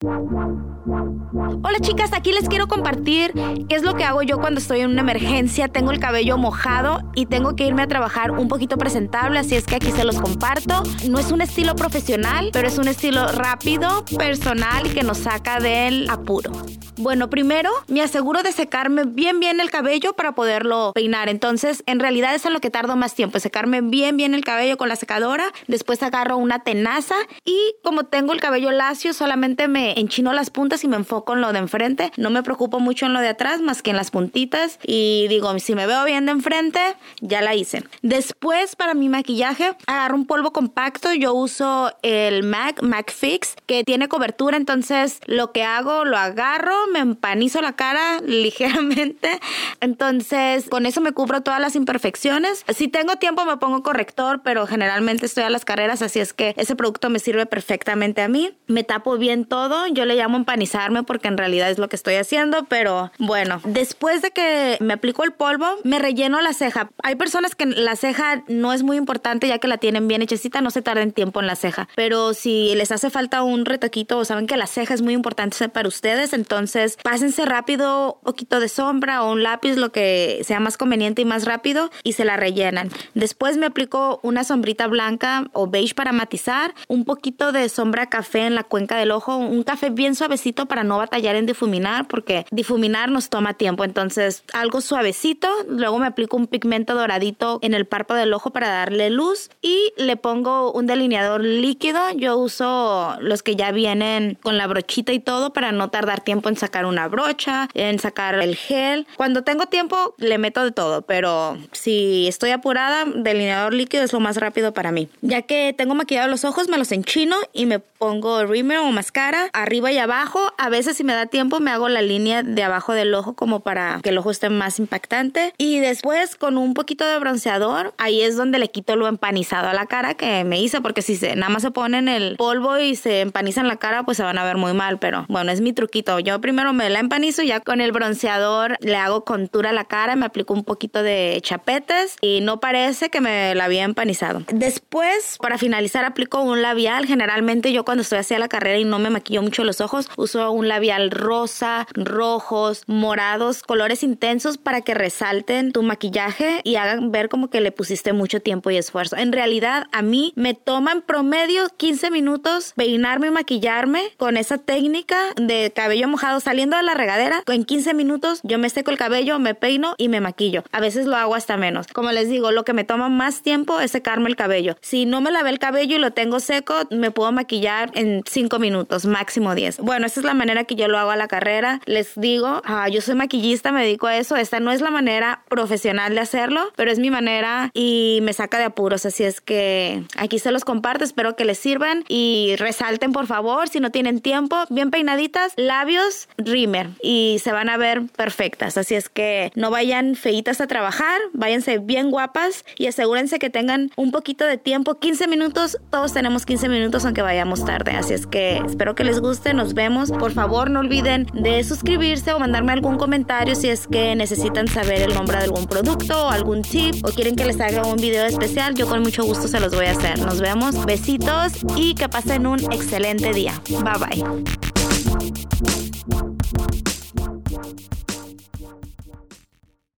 Hola chicas, aquí les quiero compartir qué es lo que hago yo cuando estoy en una emergencia, tengo el cabello mojado y tengo que irme a trabajar un poquito presentable, así es que aquí se los comparto. No es un estilo profesional, pero es un estilo rápido, personal que nos saca del apuro. Bueno, primero me aseguro de secarme bien bien el cabello para poderlo peinar. Entonces, en realidad es en lo que tardo más tiempo, secarme bien bien el cabello con la secadora. Después agarro una tenaza y como tengo el cabello lacio, solamente me enchino las puntas y me enfoco en lo de enfrente. No me preocupo mucho en lo de atrás, más que en las puntitas. Y digo, si me veo bien de enfrente, ya la hice. Después, para mi maquillaje, agarro un polvo compacto. Yo uso el MAC, MAC Fix, que tiene cobertura. Entonces, lo que hago, lo agarro, me empanizo la cara ligeramente. Entonces, con eso me cubro todas las imperfecciones. Si tengo tiempo, me pongo corrector, pero generalmente estoy a las carreras, así es que ese producto me sirve perfectamente a mí. Me tapo bien todo. Yo le llamo empanizarme porque en realidad es lo que estoy haciendo, pero bueno, después de que me aplico el polvo, me relleno la ceja. Hay personas que la ceja no es muy importante ya que la tienen bien hechecita, no se tarden tiempo en la ceja, pero si les hace falta un retoquito o saben que la ceja es muy importante para ustedes, entonces pásense rápido un poquito de sombra o un lápiz, lo que sea más conveniente y más rápido y se la rellenan. Después me aplico una sombrita blanca o beige para matizar, un poquito de sombra café en la cuenca del ojo, un café bien suavecito para no batallar en difuminar porque difuminar nos toma tiempo. Entonces, algo suavecito. Luego me aplico un pigmento doradito en el párpado del ojo para darle luz y le pongo un delineador líquido. Yo uso los que ya vienen con la brochita y todo para no tardar tiempo en sacar una brocha, en sacar el gel. Cuando tengo tiempo, le meto de todo, pero si estoy apurada, delineador líquido es lo más rápido para mí. Ya que tengo maquillado los ojos, me los enchino y me pongo rímel o máscara arriba y abajo. A veces si me da tiempo me hago la línea de abajo del ojo como para que el ojo esté más impactante. Y después con un poquito de bronceador, ahí es donde le quito lo empanizado a la cara que me hice, porque si se, nada más se ponen el polvo y se empanizan la cara, pues se van a ver muy mal. Pero bueno, es mi truquito. Yo primero me la empanizo, ya con el bronceador le hago contura a la cara, me aplico un poquito de chapetes y no parece que me la había empanizado. Después, para finalizar, aplico un labial. Generalmente yo cuando estoy hacia la carrera y no me maquillo mucho los ojos, uso un labial rosa, rojos, morados, colores intensos para que resalten tu maquillaje y hagan ver como que le pusiste mucho tiempo y esfuerzo. En realidad, a mí me toma en promedio 15 minutos peinarme y maquillarme con esa técnica de cabello mojado saliendo de la regadera. En 15 minutos yo me seco el cabello, me peino y me maquillo. A veces lo hago hasta menos. Como les digo, lo que me toma más tiempo es secarme el cabello. Si no me lavé el cabello y lo tengo seco, me puedo maquillar en 5 minutos, máximo 10. Bueno, esa es la manera que yo lo hago a la carrera. Les digo, ah, yo soy maquillista, me dedico a eso. Esta no es la manera profesional de hacerlo, pero es mi manera y me saca de apuros. Así es que aquí se los comparto. Espero que les sirvan y resalten, por favor, si no tienen tiempo, bien peinaditas, labios, rímer y se van a ver perfectas. Así es que no vayan feitas a trabajar, váyanse bien guapas y asegúrense que tengan un poquito de tiempo. 15 minutos, todos tenemos 15 minutos aunque vayamos tarde. Así es que espero que les Nos vemos. Por favor, no olviden de suscribirse o mandarme algún comentario si es que necesitan saber el nombre de algún producto o algún tip o quieren que les haga un video especial. Yo con mucho gusto se los voy a hacer. Nos vemos. Besitos y que pasen un excelente día. Bye bye.